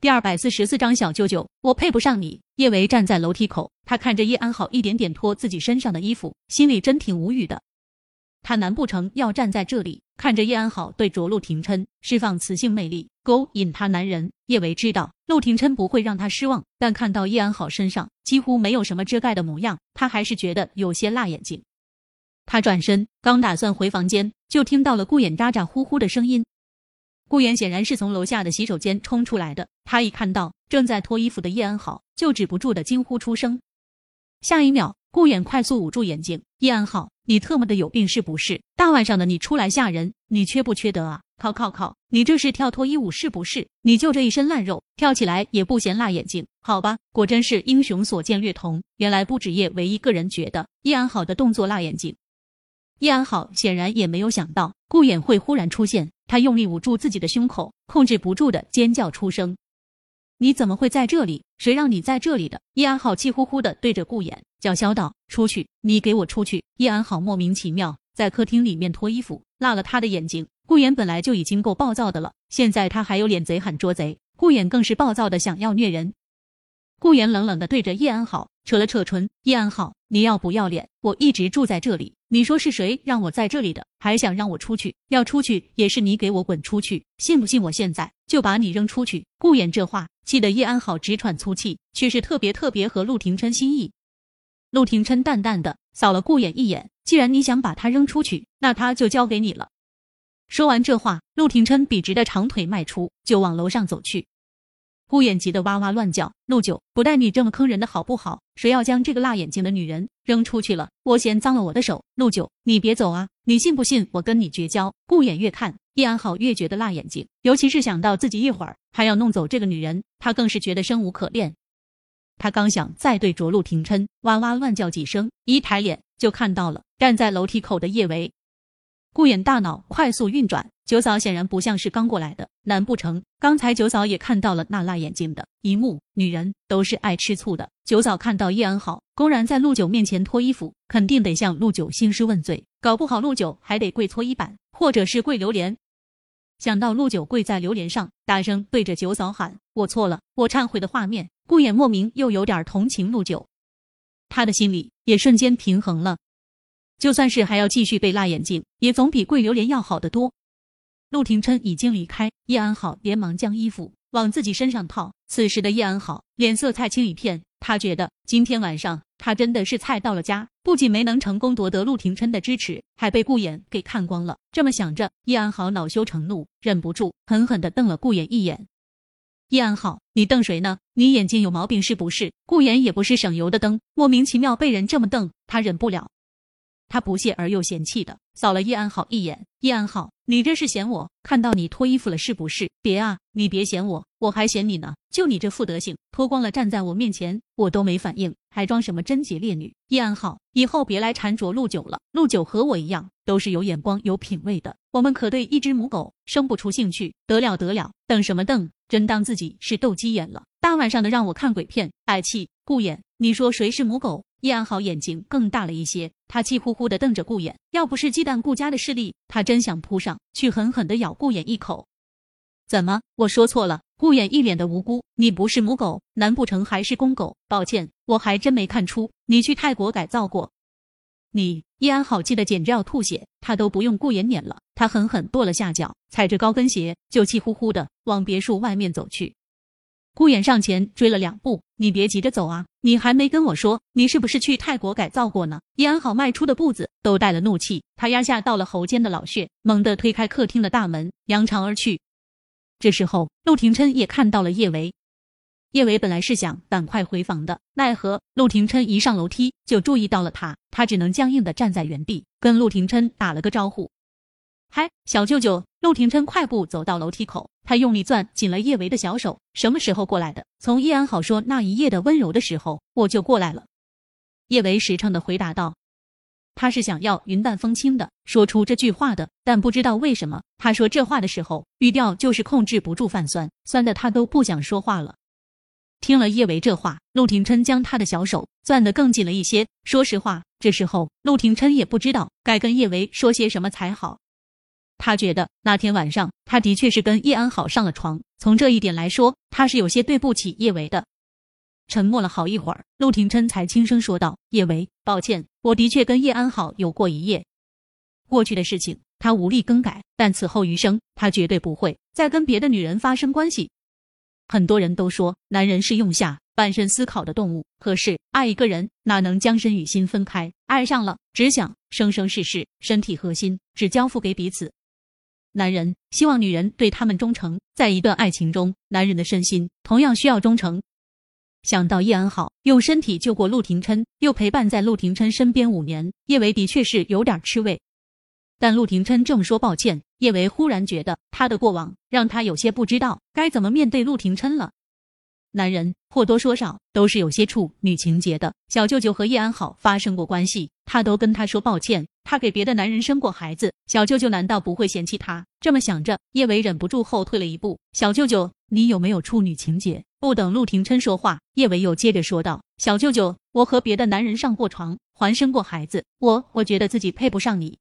第二百四十四章小舅舅，我配不上你。叶维站在楼梯口，他看着叶安好一点点脱自己身上的衣服，心里真挺无语的。他难不成要站在这里看着叶安好对着陆廷琛释放雌性魅力，勾引他男人？叶维知道陆廷琛不会让他失望，但看到叶安好身上几乎没有什么遮盖的模样，他还是觉得有些辣眼睛。他转身刚打算回房间，就听到了顾衍咋咋呼呼的声音。顾衍显然是从楼下的洗手间冲出来的，他一看到正在脱衣服的叶安好，就止不住的惊呼出声。下一秒，顾远快速捂住眼睛：“叶安好，你特么的有病是不是？大晚上的你出来吓人，你缺不缺德啊？靠靠靠，你这是跳脱衣舞是不是？你就这一身烂肉，跳起来也不嫌辣眼睛？好吧，果真是英雄所见略同。原来不止叶唯一个人觉得叶安好的动作辣眼睛。叶安好显然也没有想到顾衍会忽然出现。”他用力捂住自己的胸口，控制不住的尖叫出声：“你怎么会在这里？谁让你在这里的？”叶安好气呼呼的对着顾衍叫嚣道：“出去！你给我出去！”叶安好莫名其妙在客厅里面脱衣服，辣了他的眼睛。顾衍本来就已经够暴躁的了，现在他还有脸贼喊捉贼，顾衍更是暴躁的想要虐人。顾衍冷冷的对着叶安好扯了扯唇：“叶安好，你要不要脸？我一直住在这里。”你说是谁让我在这里的？还想让我出去？要出去也是你给我滚出去！信不信我现在就把你扔出去？顾衍这话气得叶安好直喘粗气，却是特别特别合陆廷琛心意。陆廷琛淡淡的扫了顾衍一眼，既然你想把他扔出去，那他就交给你了。说完这话，陆廷琛笔直的长腿迈出，就往楼上走去。顾衍急得哇哇乱叫：“陆九，不带你这么坑人的好不好？谁要将这个辣眼睛的女人扔出去了，我嫌脏了我的手。陆九，你别走啊！你信不信我跟你绝交？”顾衍越看叶安好越觉得辣眼睛，尤其是想到自己一会儿还要弄走这个女人，他更是觉得生无可恋。他刚想再对着陆廷琛哇哇乱叫几声，一抬眼就看到了站在楼梯口的叶维。顾衍大脑快速运转。九嫂显然不像是刚过来的，难不成刚才九嫂也看到了那辣眼睛的一幕？女人都是爱吃醋的。九嫂看到叶安好公然在陆九面前脱衣服，肯定得向陆九兴师问罪，搞不好陆九还得跪搓衣板，或者是跪榴莲。想到陆九跪在榴莲上，大声对着九嫂喊：“我错了，我忏悔”的画面，顾衍莫名又有点同情陆九，他的心里也瞬间平衡了。就算是还要继续被辣眼睛，也总比跪榴莲要好得多。陆廷琛已经离开，叶安好连忙将衣服往自己身上套。此时的叶安好脸色菜青一片，他觉得今天晚上他真的是菜到了家，不仅没能成功夺得陆廷琛的支持，还被顾衍给看光了。这么想着，叶安好恼羞成怒，忍不住狠狠地瞪了顾衍一眼。叶安好，你瞪谁呢？你眼睛有毛病是不是？顾衍也不是省油的灯，莫名其妙被人这么瞪，他忍不了。他不屑而又嫌弃的扫了叶安好一眼。叶安好，你这是嫌我看到你脱衣服了是不是？别啊，你别嫌我，我还嫌你呢。就你这副德行，脱光了站在我面前，我都没反应，还装什么贞洁烈女？叶安好，以后别来缠着陆九了。陆九和我一样，都是有眼光、有品位的。我们可对一只母狗生不出兴趣。得了得了，瞪什么瞪？真当自己是斗鸡眼了？大晚上的让我看鬼片，爱气！顾眼，你说谁是母狗？叶安好眼睛更大了一些，他气呼呼的瞪着顾衍。要不是忌惮顾家的势力，他真想扑上去狠狠的咬顾衍一口。怎么，我说错了？顾衍一脸的无辜。你不是母狗，难不成还是公狗？抱歉，我还真没看出你去泰国改造过。你叶安好气得简直要吐血，他都不用顾衍撵了，他狠狠跺了下脚，踩着高跟鞋就气呼呼的往别墅外面走去。顾衍上前追了两步，你别急着走啊，你还没跟我说你是不是去泰国改造过呢？叶安好迈出的步子都带了怒气，他压下到了喉间的老血，猛地推开客厅的大门，扬长而去。这时候，陆廷琛也看到了叶维。叶维本来是想赶快回房的，奈何陆廷琛一上楼梯就注意到了他，他只能僵硬的站在原地，跟陆廷琛打了个招呼。嗨，小舅舅！陆廷琛快步走到楼梯口，他用力攥紧了叶维的小手。什么时候过来的？从叶安好说那一夜的温柔的时候，我就过来了。叶维实诚的回答道。他是想要云淡风轻的说出这句话的，但不知道为什么，他说这话的时候语调就是控制不住泛酸，酸的他都不想说话了。听了叶维这话，陆廷琛将他的小手攥得更紧了一些。说实话，这时候陆廷琛也不知道该跟叶维说些什么才好。他觉得那天晚上他的确是跟叶安好上了床，从这一点来说，他是有些对不起叶维的。沉默了好一会儿，陆廷琛才轻声说道：“叶维，抱歉，我的确跟叶安好有过一夜。过去的事情他无力更改，但此后余生，他绝对不会再跟别的女人发生关系。很多人都说，男人是用下半身思考的动物，可是爱一个人哪能将身与心分开？爱上了，只想生生世世，身体和心只交付给彼此。男人希望女人对他们忠诚，在一段爱情中，男人的身心同样需要忠诚。”想到叶安好用身体救过陆廷琛，又陪伴在陆廷琛身边五年，叶维的确是有点吃味。但陆廷琛正说抱歉，叶维忽然觉得他的过往让他有些不知道该怎么面对陆廷琛了。男人或多或少都是有些处女情节的。小舅舅和叶安好发生过关系，他都跟他说抱歉。他给别的男人生过孩子，小舅舅难道不会嫌弃他？这么想着，叶维忍不住后退了一步。小舅舅，你有没有处女情节？不等陆廷琛说话，叶维又接着说道：“小舅舅，我和别的男人上过床，还生过孩子。我，我觉得自己配不上你。